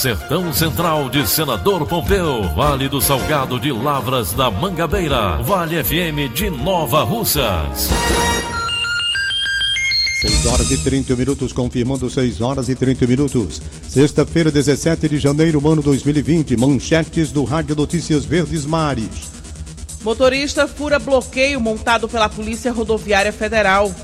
Sertão Central de Senador Pompeu, Vale do Salgado de Lavras da Mangabeira, Vale FM de Nova Russas. 6 horas e 30 minutos, confirmando 6 horas e 30 minutos. Sexta-feira, 17 de janeiro, ano 2020. Manchetes do Rádio Notícias Verdes Mares. Motorista fura bloqueio montado pela Polícia Rodoviária Federal.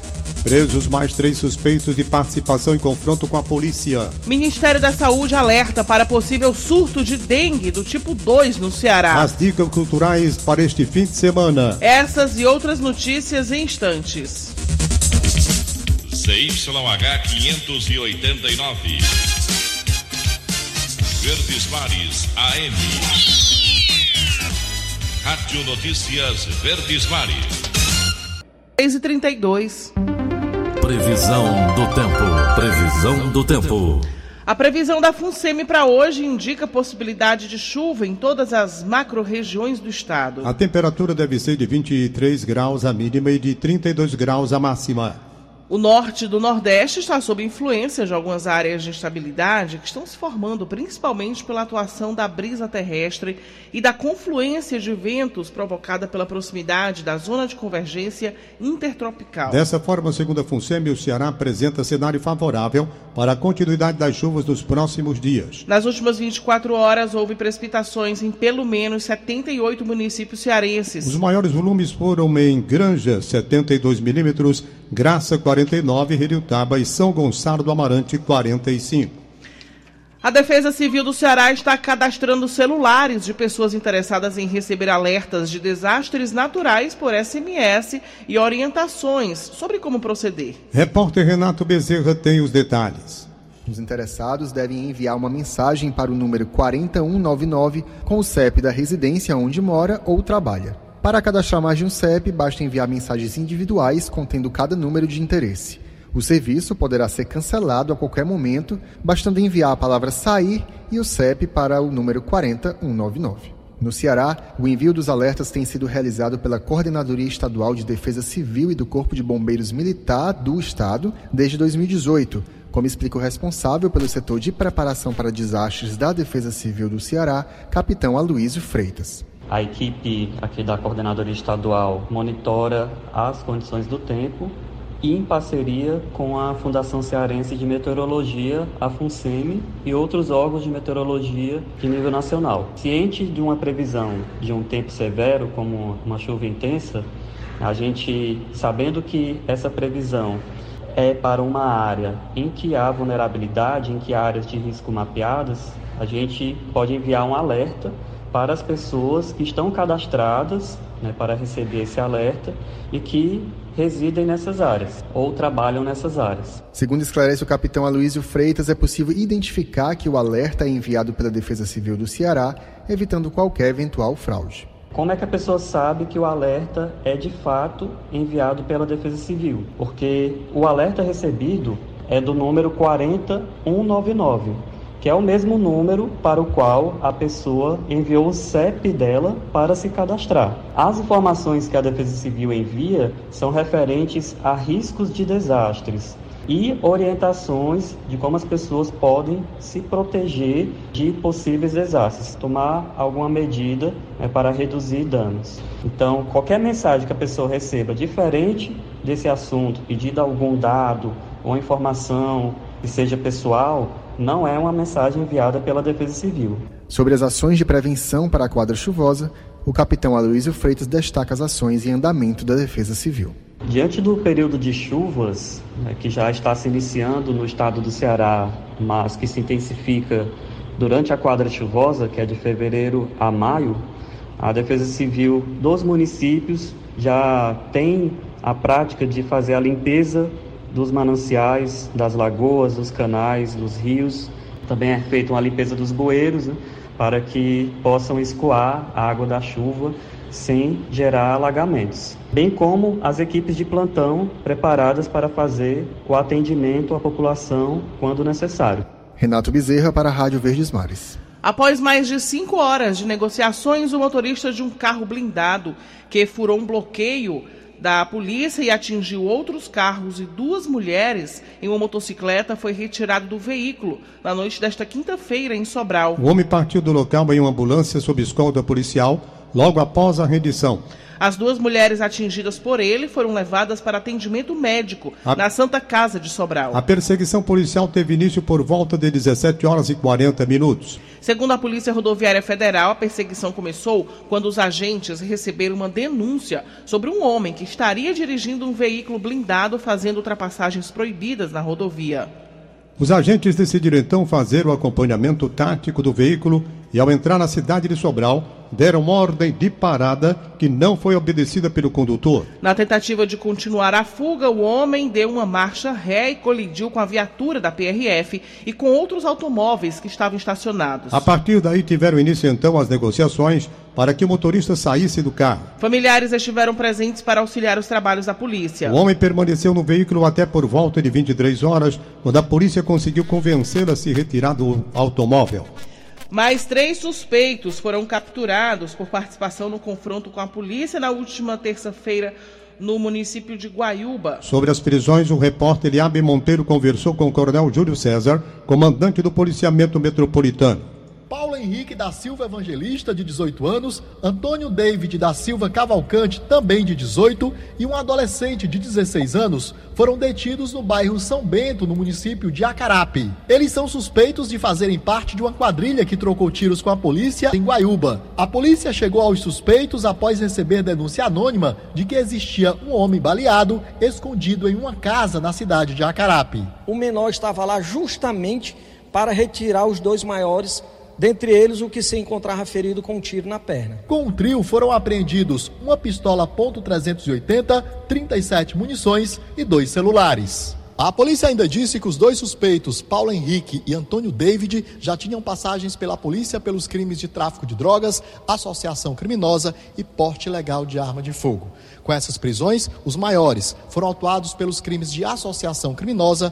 Presos mais três suspeitos de participação em confronto com a polícia. Ministério da Saúde alerta para possível surto de dengue do tipo 2 no Ceará. As dicas culturais para este fim de semana. Essas e outras notícias em instantes. CYH 589. Verdes Mares AM. Rádio Notícias Verdes Mares. 6 e 32 Previsão do tempo. Previsão do tempo. A previsão da FUNSEMI para hoje indica possibilidade de chuva em todas as macro-regiões do estado. A temperatura deve ser de 23 graus a mínima e de 32 graus a máxima. O norte do Nordeste está sob influência de algumas áreas de instabilidade que estão se formando principalmente pela atuação da brisa terrestre e da confluência de ventos provocada pela proximidade da zona de convergência intertropical. Dessa forma, segundo a FUNSEMI, o Ceará apresenta cenário favorável para a continuidade das chuvas nos próximos dias. Nas últimas 24 horas, houve precipitações em pelo menos 78 municípios cearenses. Os maiores volumes foram em Granja, 72 milímetros, Graça 49, Reriutaba e São Gonçalo do Amarante 45. A Defesa Civil do Ceará está cadastrando celulares de pessoas interessadas em receber alertas de desastres naturais por SMS e orientações sobre como proceder. Repórter Renato Bezerra tem os detalhes. Os interessados devem enviar uma mensagem para o número 40199 com o CEP da residência onde mora ou trabalha. Para cadastrar mais de um CEP, basta enviar mensagens individuais contendo cada número de interesse. O serviço poderá ser cancelado a qualquer momento, bastando enviar a palavra sair e o CEP para o número 40199. No Ceará, o envio dos alertas tem sido realizado pela Coordenadoria Estadual de Defesa Civil e do Corpo de Bombeiros Militar do Estado desde 2018, como explica o responsável pelo setor de preparação para desastres da Defesa Civil do Ceará, capitão Aloysio Freitas. A equipe aqui da coordenadoria estadual monitora as condições do tempo e em parceria com a Fundação Cearense de Meteorologia, a FUNSEMI e outros órgãos de meteorologia de nível nacional. Ciente de uma previsão de um tempo severo, como uma chuva intensa, a gente, sabendo que essa previsão é para uma área em que há vulnerabilidade, em que há áreas de risco mapeadas, a gente pode enviar um alerta para as pessoas que estão cadastradas né, para receber esse alerta e que residem nessas áreas ou trabalham nessas áreas. Segundo esclarece o capitão Aloysio Freitas, é possível identificar que o alerta é enviado pela Defesa Civil do Ceará, evitando qualquer eventual fraude. Como é que a pessoa sabe que o alerta é de fato enviado pela Defesa Civil? Porque o alerta recebido é do número 40199 que é o mesmo número para o qual a pessoa enviou o CEP dela para se cadastrar. As informações que a Defesa Civil envia são referentes a riscos de desastres e orientações de como as pessoas podem se proteger de possíveis desastres, tomar alguma medida né, para reduzir danos. Então, qualquer mensagem que a pessoa receba diferente desse assunto, pedido algum dado ou informação que seja pessoal, não é uma mensagem enviada pela Defesa Civil. Sobre as ações de prevenção para a quadra chuvosa, o capitão Aloysio Freitas destaca as ações em andamento da Defesa Civil. Diante do período de chuvas, né, que já está se iniciando no estado do Ceará, mas que se intensifica durante a quadra chuvosa, que é de fevereiro a maio, a Defesa Civil dos municípios já tem a prática de fazer a limpeza dos mananciais, das lagoas, dos canais, dos rios. Também é feita uma limpeza dos bueiros, né, para que possam escoar a água da chuva sem gerar alagamentos, bem como as equipes de plantão preparadas para fazer o atendimento à população quando necessário. Renato Bezerra para a Rádio Verdes Mares. Após mais de cinco horas de negociações, o motorista de um carro blindado que furou um bloqueio da polícia e atingiu outros carros e duas mulheres em uma motocicleta foi retirado do veículo na noite desta quinta-feira em Sobral. O homem partiu do local em uma ambulância sob escolta policial logo após a rendição. As duas mulheres atingidas por ele foram levadas para atendimento médico A- na Santa Casa de Sobral. A perseguição policial teve início por volta de 17 horas e 40 minutos. Segundo a Polícia Rodoviária Federal, a perseguição começou quando os agentes receberam uma denúncia sobre um homem que estaria dirigindo um veículo blindado fazendo ultrapassagens proibidas na rodovia. Os agentes decidiram então fazer o acompanhamento tático do veículo e, ao entrar na cidade de Sobral, deram uma ordem de parada que não foi obedecida pelo condutor. Na tentativa de continuar a fuga, o homem deu uma marcha ré e colidiu com a viatura da PRF e com outros automóveis que estavam estacionados. A partir daí tiveram início então as negociações para que o motorista saísse do carro. Familiares estiveram presentes para auxiliar os trabalhos da polícia. O homem permaneceu no veículo até por volta de 23 horas, quando a polícia conseguiu convencê-lo a se retirar do automóvel. Mais três suspeitos foram capturados por participação no confronto com a polícia na última terça-feira no município de Guaiúba. Sobre as prisões, o repórter Eliabe Monteiro conversou com o coronel Júlio César, comandante do policiamento metropolitano. Paulo Henrique da Silva Evangelista, de 18 anos, Antônio David da Silva Cavalcante, também de 18, e um adolescente de 16 anos foram detidos no bairro São Bento, no município de Acarape. Eles são suspeitos de fazerem parte de uma quadrilha que trocou tiros com a polícia em Guaiúba. A polícia chegou aos suspeitos após receber denúncia anônima de que existia um homem baleado escondido em uma casa na cidade de Acarape. O menor estava lá justamente para retirar os dois maiores, dentre eles o que se encontrava ferido com um tiro na perna. Com o trio foram apreendidos uma pistola .380, 37 munições e dois celulares. A polícia ainda disse que os dois suspeitos, Paulo Henrique e Antônio David, já tinham passagens pela polícia pelos crimes de tráfico de drogas, associação criminosa e porte ilegal de arma de fogo. Com essas prisões, os maiores foram autuados pelos crimes de associação criminosa,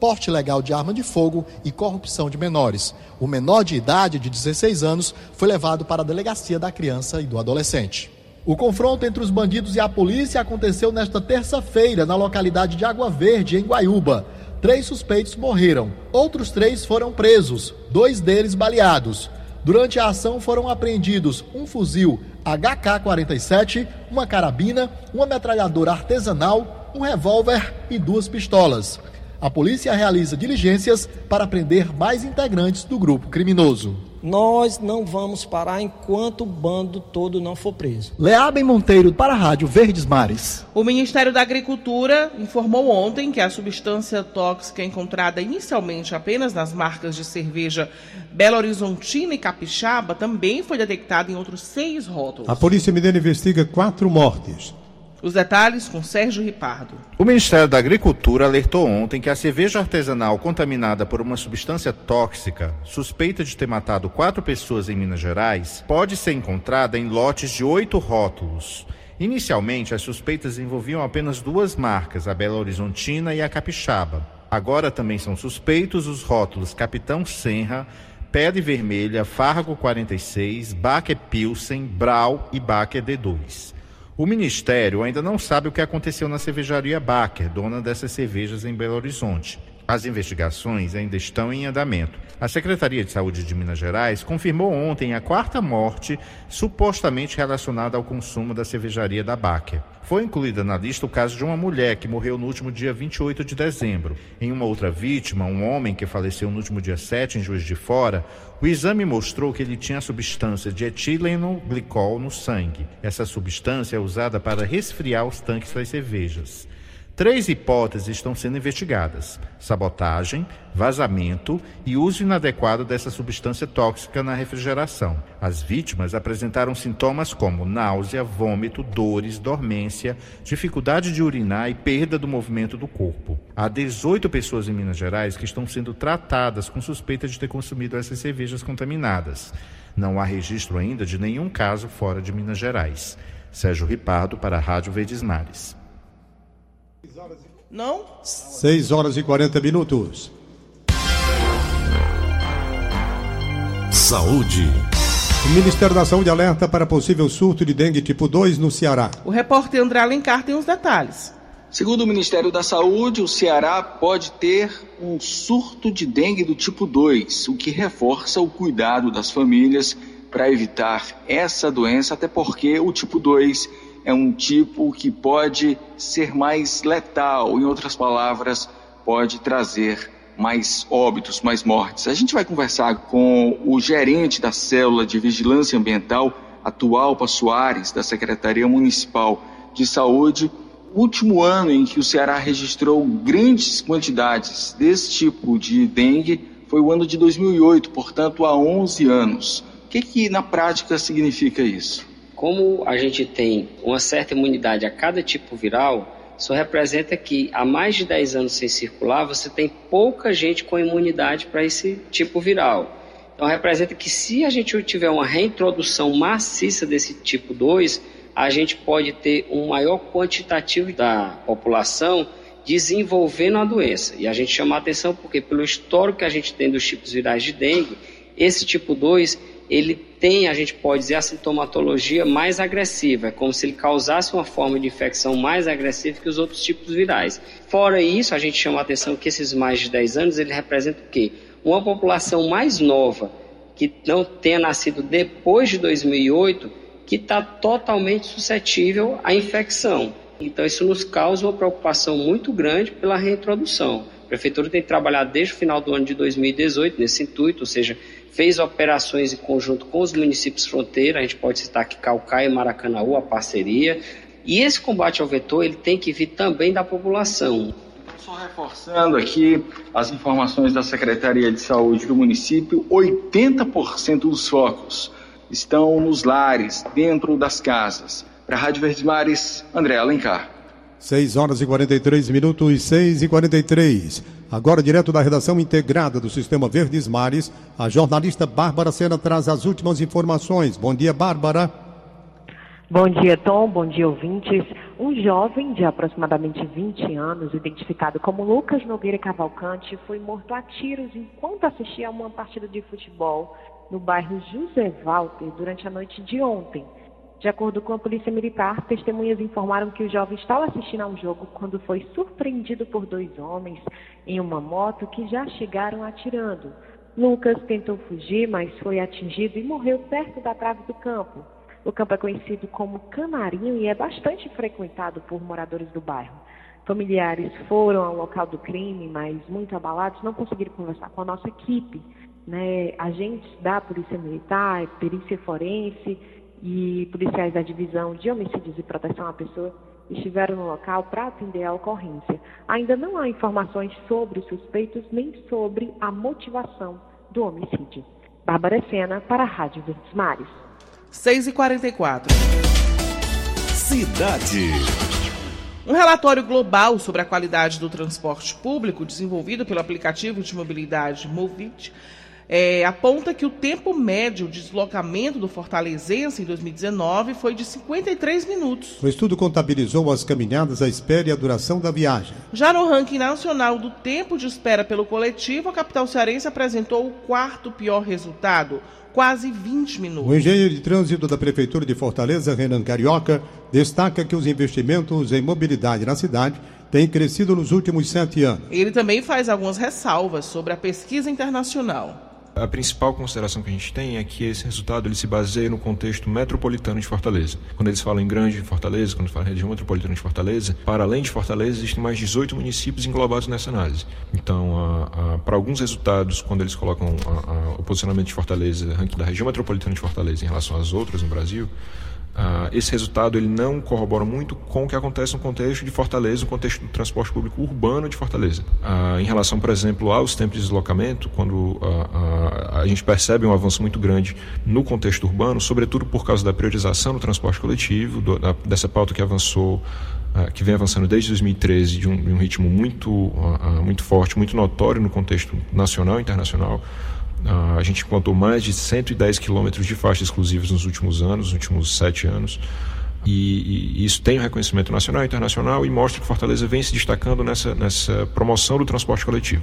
porte ilegal de arma de fogo e corrupção de menores. O menor de idade, de 16 anos, foi levado para a delegacia da criança e do adolescente. O confronto entre os bandidos e a polícia aconteceu nesta terça-feira na localidade de Água Verde, em Guaiúba. Três suspeitos morreram, outros três foram presos, dois deles baleados. Durante a ação foram apreendidos um fuzil HK-47, uma carabina, uma metralhadora artesanal, um revólver e duas pistolas. A polícia realiza diligências para prender mais integrantes do grupo criminoso. Nós não vamos parar enquanto o bando todo não for preso. Leabem Monteiro para a Rádio Verdes Mares. O Ministério da Agricultura informou ontem que a substância tóxica encontrada inicialmente apenas nas marcas de cerveja Belo Horizontina e Capixaba também foi detectada em outros seis rótulos. A Polícia Mineira investiga quatro mortes. Os detalhes com Sérgio Ripardo. O Ministério da Agricultura alertou ontem que a cerveja artesanal contaminada por uma substância tóxica, suspeita de ter matado quatro pessoas em Minas Gerais, pode ser encontrada em lotes de oito rótulos. Inicialmente, as suspeitas envolviam apenas duas marcas, a Belo Horizontina e a Capixaba. Agora também são suspeitos os rótulos Capitão Senra, Pedra Vermelha, Fargo 46, Baker Pilsen, Brau e Baker D2. O Ministério ainda não sabe o que aconteceu na cervejaria Baker, dona dessas cervejas em Belo Horizonte. As investigações ainda estão em andamento. A Secretaria de Saúde de Minas Gerais confirmou ontem a quarta morte supostamente relacionada ao consumo da cervejaria da Baker. Foi incluída na lista o caso de uma mulher que morreu no último dia 28 de dezembro. Em uma outra vítima, um homem que faleceu no último dia 7 em Juiz de Fora, o exame mostrou que ele tinha a substância de etileno glicol no sangue. Essa substância é usada para resfriar os tanques das cervejas. Três hipóteses estão sendo investigadas: sabotagem, vazamento e uso inadequado dessa substância tóxica na refrigeração. As vítimas apresentaram sintomas como náusea, vômito, dores, dormência, dificuldade de urinar e perda do movimento do corpo. Há 18 pessoas em Minas Gerais que estão sendo tratadas com suspeita de ter consumido essas cervejas contaminadas. Não há registro ainda de nenhum caso fora de Minas Gerais. Sérgio Ripardo para a Rádio Verdes Mares. Não? 6 horas e 40 minutos. Saúde. O Ministério da Saúde alerta para possível surto de dengue tipo 2 no Ceará. O repórter André Alencar tem os detalhes. Segundo o Ministério da Saúde, o Ceará pode ter um surto de dengue do tipo 2, o que reforça o cuidado das famílias para evitar essa doença, até porque o tipo 2 é um tipo que pode ser mais letal, em outras palavras, pode trazer mais óbitos, mais mortes. A gente vai conversar com o gerente da célula de vigilância ambiental, Atualpa Soares, da Secretaria Municipal de Saúde. Último ano em que o Ceará registrou grandes quantidades desse tipo de dengue foi o ano de 2008, portanto há 11 anos. O que, que na prática significa isso? Como a gente tem uma certa imunidade a cada tipo viral, isso representa que há mais de 10 anos sem circular, você tem pouca gente com imunidade para esse tipo viral. Então representa que se a gente tiver uma reintrodução maciça desse tipo 2, a gente pode ter um maior quantitativo da população desenvolvendo a doença. E a gente chama a atenção porque pelo histórico que a gente tem dos tipos virais de dengue, esse tipo 2 ele tem, a gente pode dizer, a sintomatologia mais agressiva, é como se ele causasse uma forma de infecção mais agressiva que os outros tipos virais. Fora isso, a gente chama a atenção que esses mais de 10 anos, ele representa o quê? Uma população mais nova, que não tenha nascido depois de 2008, que está totalmente suscetível à infecção. Então, isso nos causa uma preocupação muito grande pela reintrodução. A Prefeitura tem trabalhado desde o final do ano de 2018 nesse intuito, ou seja, fez operações em conjunto com os municípios fronteira, a gente pode citar aqui Calcaia e Maracanaú, a parceria. E esse combate ao vetor, ele tem que vir também da população. Só reforçando aqui as informações da Secretaria de Saúde do município, 80% dos focos estão nos lares, dentro das casas. Para a Rádio Verdes Mares, André Alencar. 6 horas e 43 minutos e 6 e 43. Agora, direto da redação integrada do Sistema Verdes Mares, a jornalista Bárbara Sena traz as últimas informações. Bom dia, Bárbara. Bom dia, Tom. Bom dia, ouvintes. Um jovem de aproximadamente 20 anos, identificado como Lucas Nogueira Cavalcante, foi morto a tiros enquanto assistia a uma partida de futebol no bairro José Walter durante a noite de ontem. De acordo com a Polícia Militar, testemunhas informaram que o jovem estava assistindo a um jogo quando foi surpreendido por dois homens em uma moto que já chegaram atirando. Lucas tentou fugir, mas foi atingido e morreu perto da trave do campo. O campo é conhecido como Canarinho e é bastante frequentado por moradores do bairro. Familiares foram ao local do crime, mas muito abalados, não conseguiram conversar com a nossa equipe. Né? Agentes da Polícia Militar, Perícia Forense e policiais da Divisão de Homicídios e Proteção à Pessoa estiveram no local para atender a ocorrência. Ainda não há informações sobre os suspeitos nem sobre a motivação do homicídio. Bárbara Sena para a Rádio Verdes Mares. 6h44. Cidade. Um relatório global sobre a qualidade do transporte público, desenvolvido pelo aplicativo de mobilidade Movit, é, aponta que o tempo médio de deslocamento do fortalezense em 2019 foi de 53 minutos. O estudo contabilizou as caminhadas, a espera e a duração da viagem. Já no ranking nacional do tempo de espera pelo coletivo, a capital cearense apresentou o quarto pior resultado, quase 20 minutos. O engenheiro de trânsito da Prefeitura de Fortaleza, Renan Carioca, destaca que os investimentos em mobilidade na cidade têm crescido nos últimos sete anos. Ele também faz algumas ressalvas sobre a pesquisa internacional. A principal consideração que a gente tem é que esse resultado ele se baseia no contexto metropolitano de Fortaleza. Quando eles falam em grande Fortaleza, quando falam em região metropolitana de Fortaleza, para além de Fortaleza, existem mais 18 municípios englobados nessa análise. Então, para alguns resultados, quando eles colocam o posicionamento de Fortaleza, ranking da região metropolitana de Fortaleza em relação às outras no Brasil, Uh, esse resultado ele não corrobora muito com o que acontece no contexto de Fortaleza, no contexto do transporte público urbano de Fortaleza. Uh, em relação, por exemplo, aos tempos de deslocamento, quando uh, a gente percebe um avanço muito grande no contexto urbano, sobretudo por causa da priorização do transporte coletivo, do, da, dessa pauta que avançou que vem avançando desde 2013 de um, de um ritmo muito, muito forte, muito notório no contexto nacional e internacional. Uh, a gente contou mais de 110 quilômetros de faixas exclusivas nos últimos anos, nos últimos sete anos. E, e, isso tem um reconhecimento nacional e internacional e mostra que Fortaleza vem se destacando nessa, nessa promoção do transporte coletivo.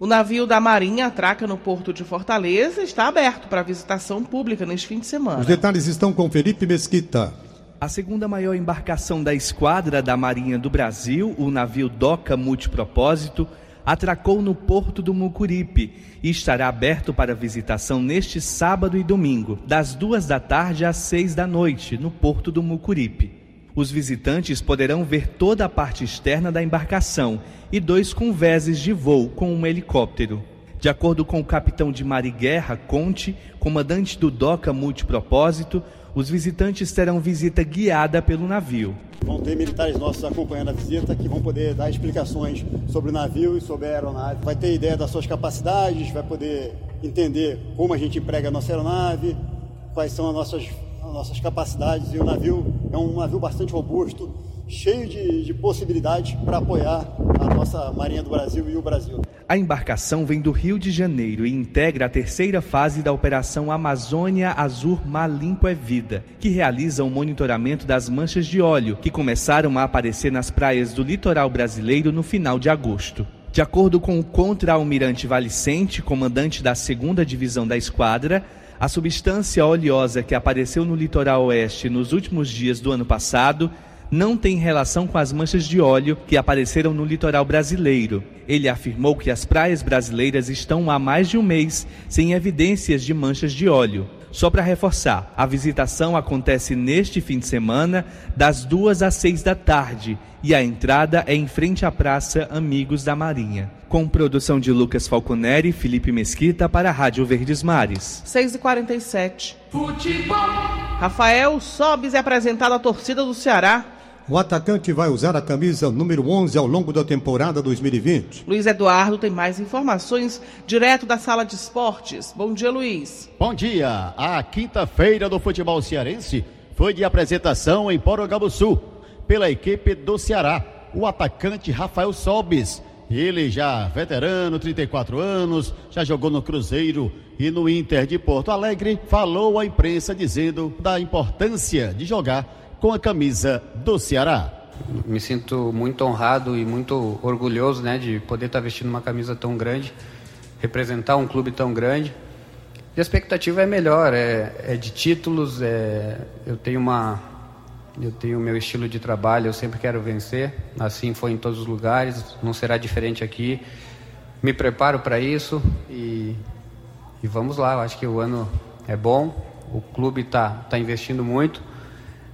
O navio da Marinha atraca no porto de Fortaleza e está aberto para visitação pública neste fim de semana. Os detalhes estão com Felipe Mesquita. A segunda maior embarcação da esquadra da Marinha do Brasil, o navio Doca Multipropósito, atracou no porto do Mucuripe e estará aberto para visitação neste sábado e domingo, das duas da tarde às seis da noite, no porto do Mucuripe. Os visitantes poderão ver toda a parte externa da embarcação e dois convéses de voo com um helicóptero. De acordo com o capitão de mar e guerra, Conte, comandante do DOCA Multipropósito, os visitantes terão visita guiada pelo navio. Vão ter militares nossos acompanhando a visita que vão poder dar explicações sobre o navio e sobre a aeronave. Vai ter ideia das suas capacidades, vai poder entender como a gente emprega a nossa aeronave, quais são as nossas, as nossas capacidades. E o navio é um navio bastante robusto, cheio de, de possibilidades para apoiar a nossa Marinha do Brasil e o Brasil. A embarcação vem do Rio de Janeiro e integra a terceira fase da Operação Amazônia Azul Mar Limpo é Vida, que realiza o monitoramento das manchas de óleo que começaram a aparecer nas praias do litoral brasileiro no final de agosto. De acordo com o contra-almirante Valicente, comandante da segunda divisão da esquadra, a substância oleosa que apareceu no litoral oeste nos últimos dias do ano passado não tem relação com as manchas de óleo que apareceram no litoral brasileiro. Ele afirmou que as praias brasileiras estão há mais de um mês sem evidências de manchas de óleo. Só para reforçar, a visitação acontece neste fim de semana, das duas às seis da tarde, e a entrada é em frente à Praça Amigos da Marinha. Com produção de Lucas Falconeri e Felipe Mesquita para a Rádio Verdes Mares. 6h47. Futebol. Rafael Sobes é apresentado à torcida do Ceará o atacante vai usar a camisa número 11 ao longo da temporada 2020. Luiz Eduardo tem mais informações direto da sala de esportes. Bom dia, Luiz. Bom dia. A quinta-feira do futebol cearense foi de apresentação em Porogabuçu pela equipe do Ceará. O atacante Rafael Sobis. Ele já veterano, 34 anos, já jogou no Cruzeiro e no Inter de Porto Alegre, falou à imprensa dizendo da importância de jogar com a camisa do Ceará. Me sinto muito honrado e muito orgulhoso né, de poder estar vestindo uma camisa tão grande, representar um clube tão grande. E a expectativa é melhor, é, é de títulos, é, eu tenho uma, eu tenho o meu estilo de trabalho, eu sempre quero vencer, assim foi em todos os lugares, não será diferente aqui. Me preparo para isso e, e vamos lá, eu acho que o ano é bom, o clube está tá investindo muito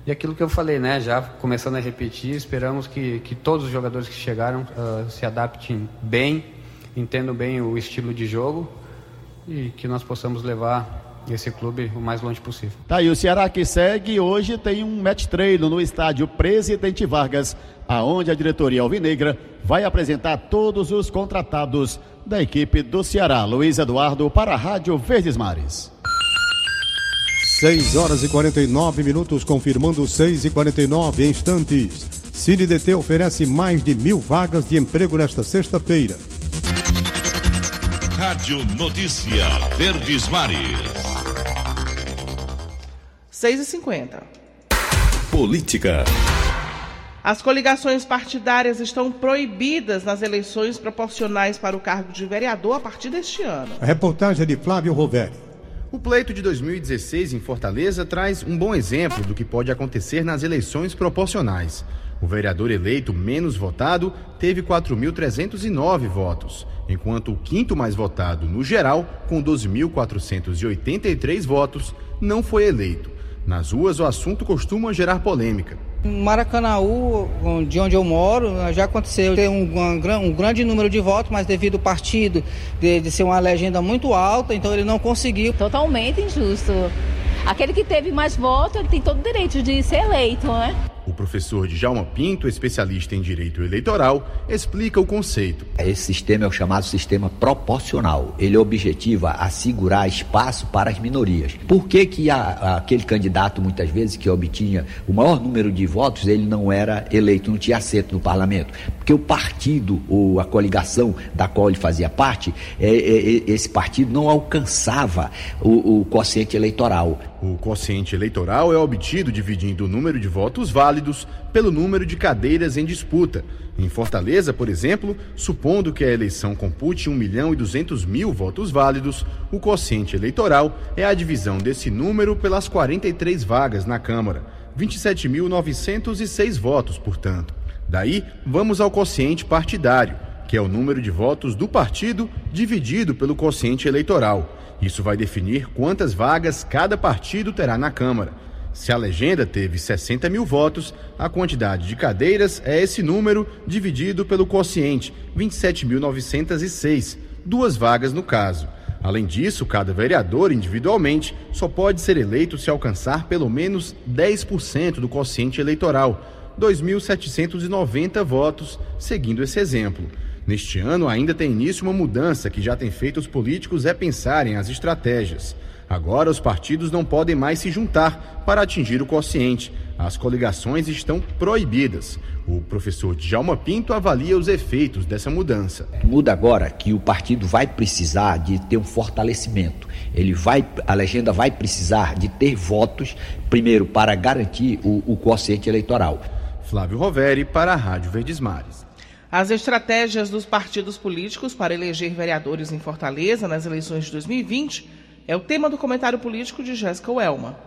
e aquilo que eu falei, né, já começando a repetir, esperamos que, que todos os jogadores que chegaram uh, se adaptem bem, entendam bem o estilo de jogo e que nós possamos levar esse clube o mais longe possível. Tá aí o Ceará que segue hoje tem um match treino no estádio Presidente Vargas, aonde a diretoria alvinegra vai apresentar todos os contratados da equipe do Ceará. Luiz Eduardo para a Rádio Verdes Mares. 6 horas e 49 minutos, confirmando 6 e 49 instantes. CineDT oferece mais de mil vagas de emprego nesta sexta-feira. Rádio Notícia Verdes Mares. 6 e 50 Política. As coligações partidárias estão proibidas nas eleições proporcionais para o cargo de vereador a partir deste ano. A reportagem é de Flávio Roveri. O pleito de 2016 em Fortaleza traz um bom exemplo do que pode acontecer nas eleições proporcionais. O vereador eleito menos votado teve 4.309 votos, enquanto o quinto mais votado no geral, com 12.483 votos, não foi eleito. Nas ruas, o assunto costuma gerar polêmica. Maracanaú, de onde eu moro, já aconteceu ter um, um, um grande número de votos, mas devido ao partido de, de, ser uma legenda muito alta, então ele não conseguiu. Totalmente injusto. Aquele que teve mais votos, ele tem todo o direito de ser eleito, né? O professor Djalma Pinto, especialista em direito eleitoral, explica o conceito. Esse sistema é o chamado sistema proporcional. Ele objetiva assegurar espaço para as minorias. Por que, que a, aquele candidato, muitas vezes, que obtinha o maior número de votos, ele não era eleito, não tinha assento no parlamento? Porque o partido, ou a coligação da qual ele fazia parte, é, é, é esse partido não alcançava o, o quociente eleitoral. O quociente eleitoral é obtido dividindo o número de votos válidos pelo número de cadeiras em disputa. Em Fortaleza, por exemplo, supondo que a eleição compute 1 milhão e 200 mil votos válidos, o quociente eleitoral é a divisão desse número pelas 43 vagas na Câmara. 27.906 votos, portanto. Daí, vamos ao quociente partidário, que é o número de votos do partido dividido pelo quociente eleitoral. Isso vai definir quantas vagas cada partido terá na Câmara. Se a legenda teve 60 mil votos, a quantidade de cadeiras é esse número dividido pelo quociente, 27.906, duas vagas no caso. Além disso, cada vereador individualmente só pode ser eleito se alcançar pelo menos 10% do quociente eleitoral, 2.790 votos, seguindo esse exemplo. Neste ano ainda tem início uma mudança que já tem feito os políticos repensarem as estratégias. Agora os partidos não podem mais se juntar para atingir o quociente. As coligações estão proibidas. O professor Djalma Pinto avalia os efeitos dessa mudança. Muda agora que o partido vai precisar de ter um fortalecimento. Ele vai, a legenda vai precisar de ter votos, primeiro para garantir o, o quociente eleitoral. Flávio Roveri para a Rádio Verdes Mares. As estratégias dos partidos políticos para eleger vereadores em Fortaleza nas eleições de 2020 é o tema do comentário político de Jéssica Welma.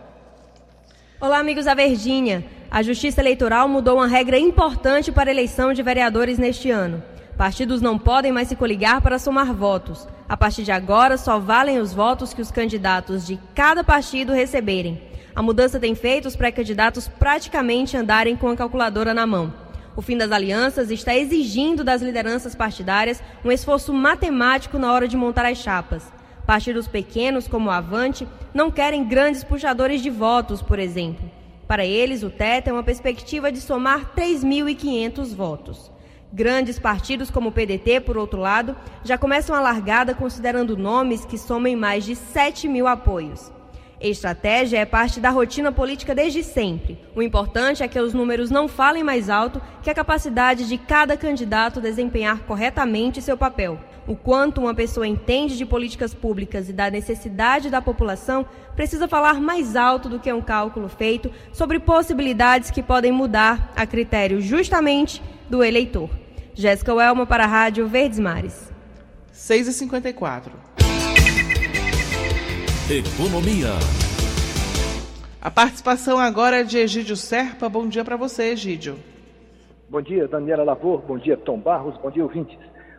Olá, amigos da Verdinha. A Justiça Eleitoral mudou uma regra importante para a eleição de vereadores neste ano. Partidos não podem mais se coligar para somar votos. A partir de agora, só valem os votos que os candidatos de cada partido receberem. A mudança tem feito os pré-candidatos praticamente andarem com a calculadora na mão. O fim das alianças está exigindo das lideranças partidárias um esforço matemático na hora de montar as chapas. Partidos pequenos, como o Avante, não querem grandes puxadores de votos, por exemplo. Para eles, o teto é uma perspectiva de somar 3.500 votos. Grandes partidos como o PDT, por outro lado, já começam a largada considerando nomes que somem mais de 7 mil apoios. Estratégia é parte da rotina política desde sempre. O importante é que os números não falem mais alto que a capacidade de cada candidato desempenhar corretamente seu papel. O quanto uma pessoa entende de políticas públicas e da necessidade da população precisa falar mais alto do que um cálculo feito sobre possibilidades que podem mudar a critério justamente do eleitor. Jéssica Welma para a Rádio Verdes Mares. 6h54. Economia. A participação agora é de Egídio Serpa. Bom dia para você, Egídio. Bom dia, Daniela Lavor. Bom dia, Tom Barros. Bom dia, ouvintes.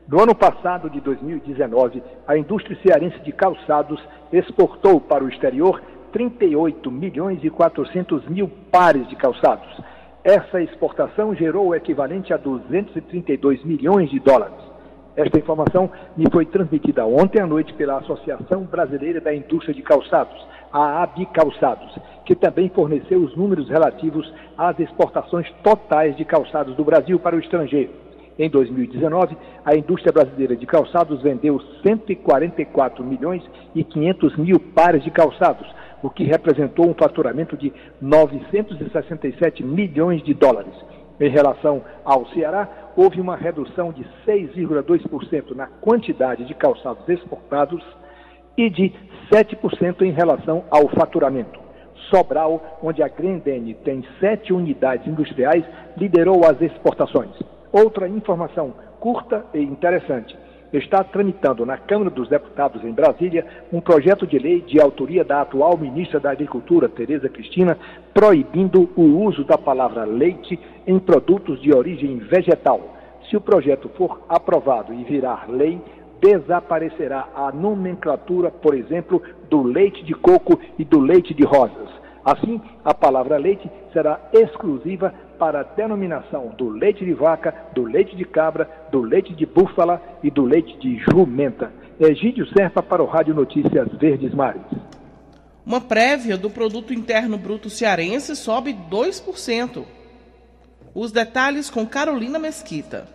No ano passado, de 2019, a indústria cearense de calçados exportou para o exterior 38 milhões e 400 mil pares de calçados. Essa exportação gerou o equivalente a 232 milhões de dólares. Esta informação me foi transmitida ontem à noite pela Associação Brasileira da Indústria de Calçados, a AB Calçados, que também forneceu os números relativos às exportações totais de calçados do Brasil para o estrangeiro. Em 2019, a indústria brasileira de calçados vendeu 144 milhões e 500 mil pares de calçados, o que representou um faturamento de 967 milhões de dólares. Em relação ao Ceará, houve uma redução de 6,2% na quantidade de calçados exportados e de 7% em relação ao faturamento. Sobral, onde a Grendene tem sete unidades industriais, liderou as exportações. Outra informação curta e interessante. Está tramitando na Câmara dos Deputados em Brasília um projeto de lei de autoria da atual ministra da Agricultura, Tereza Cristina, proibindo o uso da palavra leite em produtos de origem vegetal. Se o projeto for aprovado e virar lei, desaparecerá a nomenclatura, por exemplo, do leite de coco e do leite de rosas. Assim, a palavra leite será exclusiva para a denominação do leite de vaca, do leite de cabra, do leite de búfala e do leite de jumenta. Egídio Serpa para o Rádio Notícias Verdes Mares. Uma prévia do produto interno bruto cearense sobe 2%. Os detalhes com Carolina Mesquita.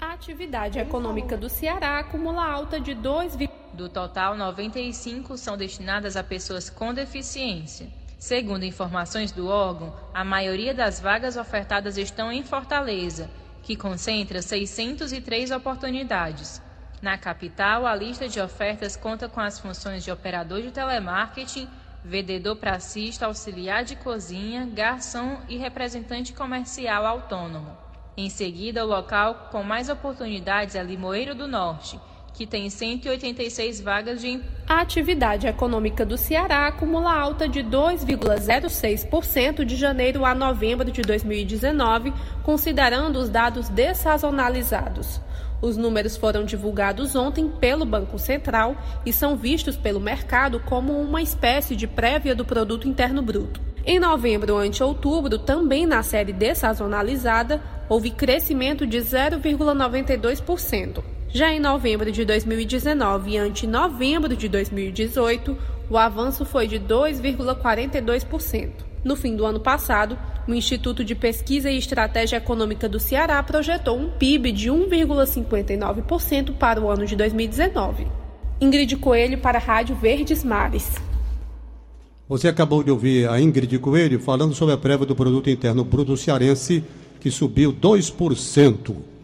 A atividade econômica do Ceará acumula alta de 2, do total 95 são destinadas a pessoas com deficiência. Segundo informações do órgão, a maioria das vagas ofertadas estão em Fortaleza, que concentra 603 oportunidades. Na capital, a lista de ofertas conta com as funções de operador de telemarketing, vendedor pracista, auxiliar de cozinha, garçom e representante comercial autônomo. Em seguida, o local com mais oportunidades é Limoeiro do Norte, que tem 186 vagas de A atividade econômica do Ceará acumula alta de 2,06% de janeiro a novembro de 2019, considerando os dados dessazonalizados. Os números foram divulgados ontem pelo Banco Central e são vistos pelo mercado como uma espécie de prévia do produto interno bruto. Em novembro ante outubro, também na série dessazonalizada, houve crescimento de 0,92%. Já em novembro de 2019 ante novembro de 2018, o avanço foi de 2,42%. No fim do ano passado, o Instituto de Pesquisa e Estratégia Econômica do Ceará projetou um PIB de 1,59% para o ano de 2019. Ingrid Coelho para a Rádio Verdes Mares. Você acabou de ouvir a Ingrid Coelho falando sobre a prévia do produto interno bruto cearense que subiu 2%.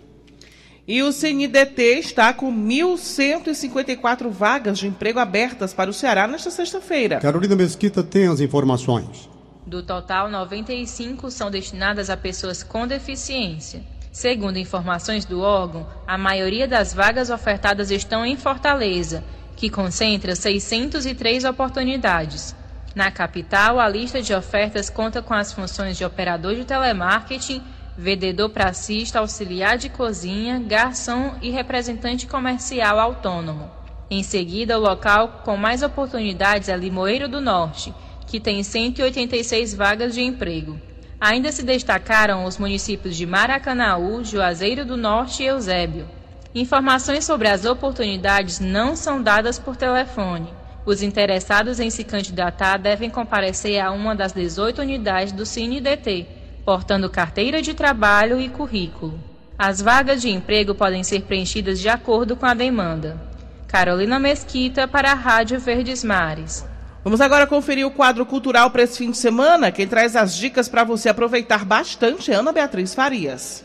E o CNDT está com 1.154 vagas de emprego abertas para o Ceará nesta sexta-feira. Carolina Mesquita tem as informações. Do total, 95 são destinadas a pessoas com deficiência. Segundo informações do órgão, a maioria das vagas ofertadas estão em Fortaleza, que concentra 603 oportunidades. Na capital, a lista de ofertas conta com as funções de operador de telemarketing, vendedor pracista, auxiliar de cozinha, garçom e representante comercial autônomo. Em seguida, o local com mais oportunidades é Limoeiro do Norte, que tem 186 vagas de emprego. Ainda se destacaram os municípios de Maracanaú, Juazeiro do Norte e Eusébio. Informações sobre as oportunidades não são dadas por telefone. Os interessados em se candidatar devem comparecer a uma das 18 unidades do CineDT, portando carteira de trabalho e currículo. As vagas de emprego podem ser preenchidas de acordo com a demanda. Carolina Mesquita para a Rádio Verdes Mares. Vamos agora conferir o quadro cultural para esse fim de semana. Quem traz as dicas para você aproveitar bastante é Ana Beatriz Farias.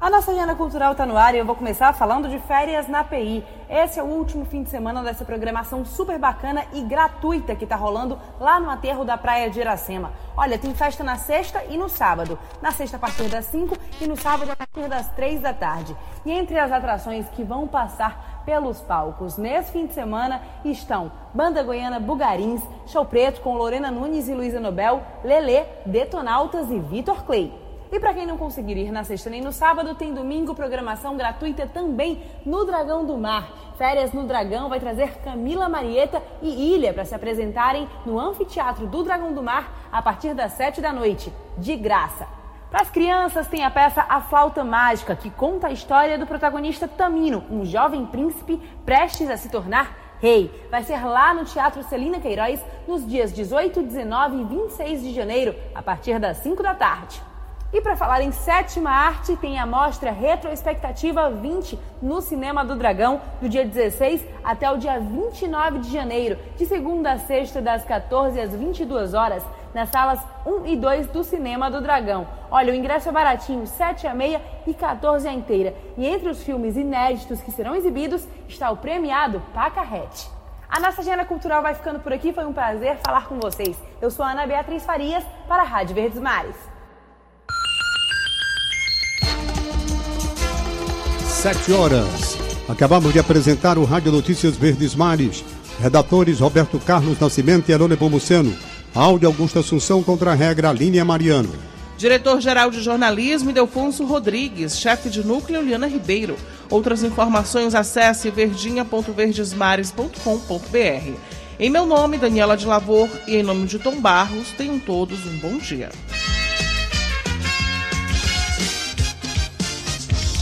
A nossa agenda cultural está no ar e eu vou começar falando de férias na PI. Esse é o último fim de semana dessa programação super bacana e gratuita que está rolando lá no aterro da Praia de Iracema. Olha, tem festa na sexta e no sábado. Na sexta a partir das 5 e no sábado a partir das 3 da tarde. E entre as atrações que vão passar pelos palcos nesse fim de semana estão Banda Goiana Bugarins, Show Preto com Lorena Nunes e Luísa Nobel, Lelê, Detonautas e Vitor Clay. E para quem não conseguir ir na sexta nem no sábado, tem domingo programação gratuita também no Dragão do Mar. Férias no Dragão vai trazer Camila Marieta e Ilha para se apresentarem no Anfiteatro do Dragão do Mar a partir das sete da noite, de graça. Para as crianças, tem a peça A Flauta Mágica, que conta a história do protagonista Tamino, um jovem príncipe prestes a se tornar rei. Vai ser lá no Teatro Celina Queiroz nos dias 18, 19 e 26 de janeiro, a partir das 5 da tarde. E para falar em sétima arte, tem a mostra Retroexpectativa 20 no Cinema do Dragão, do dia 16 até o dia 29 de janeiro, de segunda a sexta, das 14 às 22 horas, nas salas 1 e 2 do Cinema do Dragão. Olha, o ingresso é baratinho, 7 a meia e 14 a inteira. E entre os filmes inéditos que serão exibidos está o premiado Pacarrete. A nossa agenda cultural vai ficando por aqui, foi um prazer falar com vocês. Eu sou a Ana Beatriz Farias, para a Rádio Verdes Mares. 7 horas Acabamos de apresentar o Rádio Notícias Verdes Mares. Redatores Roberto Carlos Nascimento e Arone Pomuceno. Áudio Augusto Assunção contra a regra Línia Mariano. Diretor-geral de jornalismo Delfonso Rodrigues, chefe de núcleo Liana Ribeiro. Outras informações acesse verdinha.verdesmares.com.br. Em meu nome, Daniela de Lavor, e em nome de Tom Barros, tenham todos um bom dia.